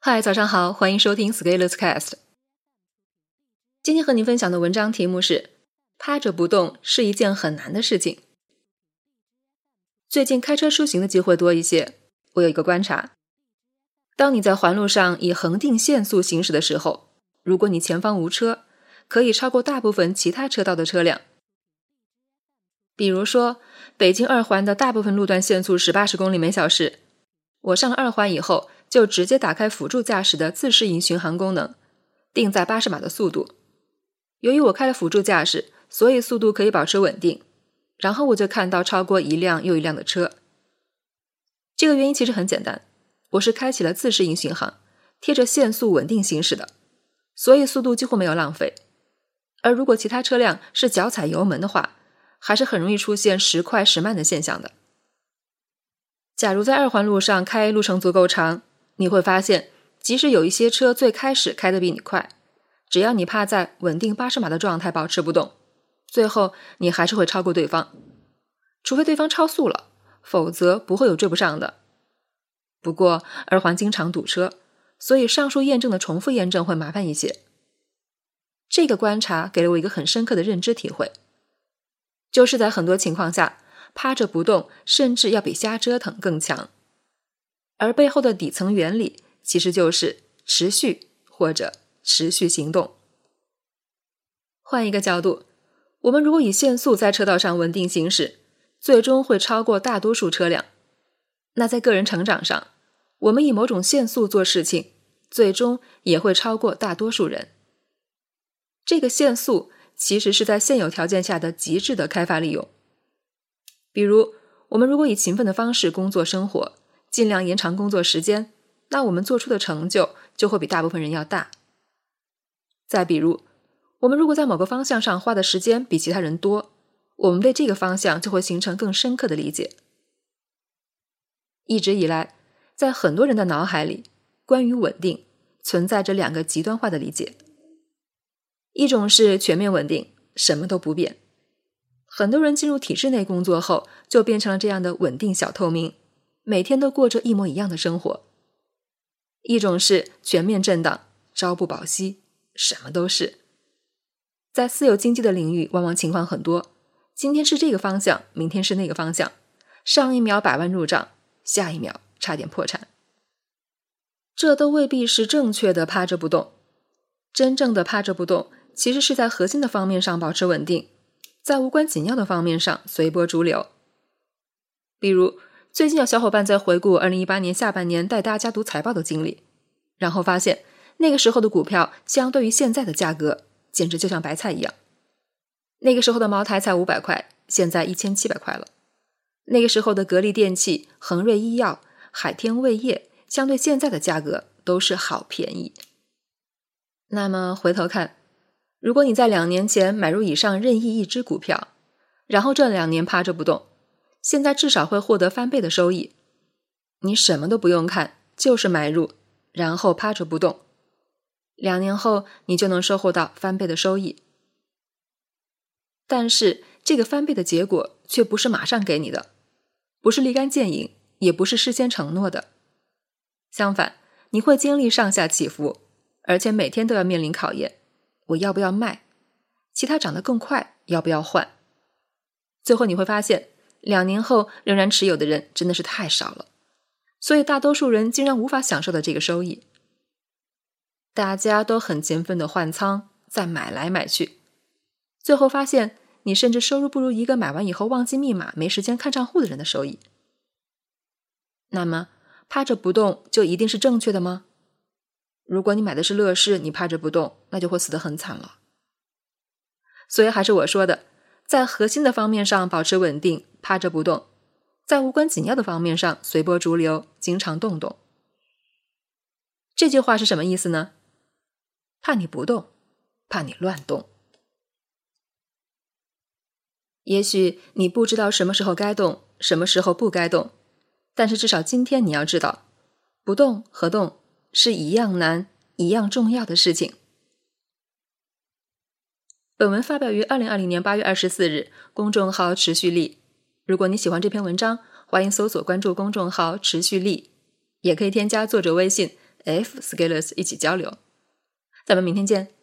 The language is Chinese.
嗨，早上好，欢迎收听 Scalers Cast。今天和您分享的文章题目是“趴着不动是一件很难的事情”。最近开车出行的机会多一些，我有一个观察：当你在环路上以恒定限速行驶的时候，如果你前方无车，可以超过大部分其他车道的车辆。比如说，北京二环的大部分路段限速是八十公里每小时。我上了二环以后，就直接打开辅助驾驶的自适应巡航功能，定在八十码的速度。由于我开了辅助驾驶，所以速度可以保持稳定。然后我就看到超过一辆又一辆的车。这个原因其实很简单，我是开启了自适应巡航，贴着限速稳定行驶的，所以速度几乎没有浪费。而如果其他车辆是脚踩油门的话，还是很容易出现时快时慢的现象的。假如在二环路上开路程足够长，你会发现，即使有一些车最开始开的比你快，只要你趴在稳定八十码的状态保持不动，最后你还是会超过对方，除非对方超速了，否则不会有追不上的。不过二环经常堵车，所以上述验证的重复验证会麻烦一些。这个观察给了我一个很深刻的认知体会，就是在很多情况下。趴着不动，甚至要比瞎折腾更强，而背后的底层原理其实就是持续或者持续行动。换一个角度，我们如果以限速在车道上稳定行驶，最终会超过大多数车辆。那在个人成长上，我们以某种限速做事情，最终也会超过大多数人。这个限速其实是在现有条件下的极致的开发利用。比如，我们如果以勤奋的方式工作生活，尽量延长工作时间，那我们做出的成就就会比大部分人要大。再比如，我们如果在某个方向上花的时间比其他人多，我们对这个方向就会形成更深刻的理解。一直以来，在很多人的脑海里，关于稳定存在着两个极端化的理解：一种是全面稳定，什么都不变。很多人进入体制内工作后，就变成了这样的稳定小透明，每天都过着一模一样的生活。一种是全面震荡，朝不保夕，什么都是。在私有经济的领域，往往情况很多，今天是这个方向，明天是那个方向，上一秒百万入账，下一秒差点破产。这都未必是正确的趴着不动，真正的趴着不动，其实是在核心的方面上保持稳定。在无关紧要的方面上随波逐流，比如最近有小伙伴在回顾二零一八年下半年带大家读财报的经历，然后发现那个时候的股票相对于现在的价格，简直就像白菜一样。那个时候的茅台才五百块，现在一千七百块了。那个时候的格力电器、恒瑞医药、海天味业，相对现在的价格都是好便宜。那么回头看。如果你在两年前买入以上任意一只股票，然后这两年趴着不动，现在至少会获得翻倍的收益。你什么都不用看，就是买入，然后趴着不动，两年后你就能收获到翻倍的收益。但是这个翻倍的结果却不是马上给你的，不是立竿见影，也不是事先承诺的。相反，你会经历上下起伏，而且每天都要面临考验。我要不要卖？其他涨得更快，要不要换？最后你会发现，两年后仍然持有的人真的是太少了，所以大多数人竟然无法享受到这个收益。大家都很勤奋的换仓，再买来买去，最后发现你甚至收入不如一个买完以后忘记密码、没时间看账户的人的收益。那么，趴着不动就一定是正确的吗？如果你买的是乐视，你趴着不动，那就会死得很惨了。所以还是我说的，在核心的方面上保持稳定，趴着不动；在无关紧要的方面上随波逐流，经常动动。这句话是什么意思呢？怕你不动，怕你乱动。也许你不知道什么时候该动，什么时候不该动，但是至少今天你要知道，不动和动。是一样难、一样重要的事情。本文发表于二零二零年八月二十四日，公众号“持续力”。如果你喜欢这篇文章，欢迎搜索关注公众号“持续力”，也可以添加作者微信 F Scalers 一起交流。咱们明天见。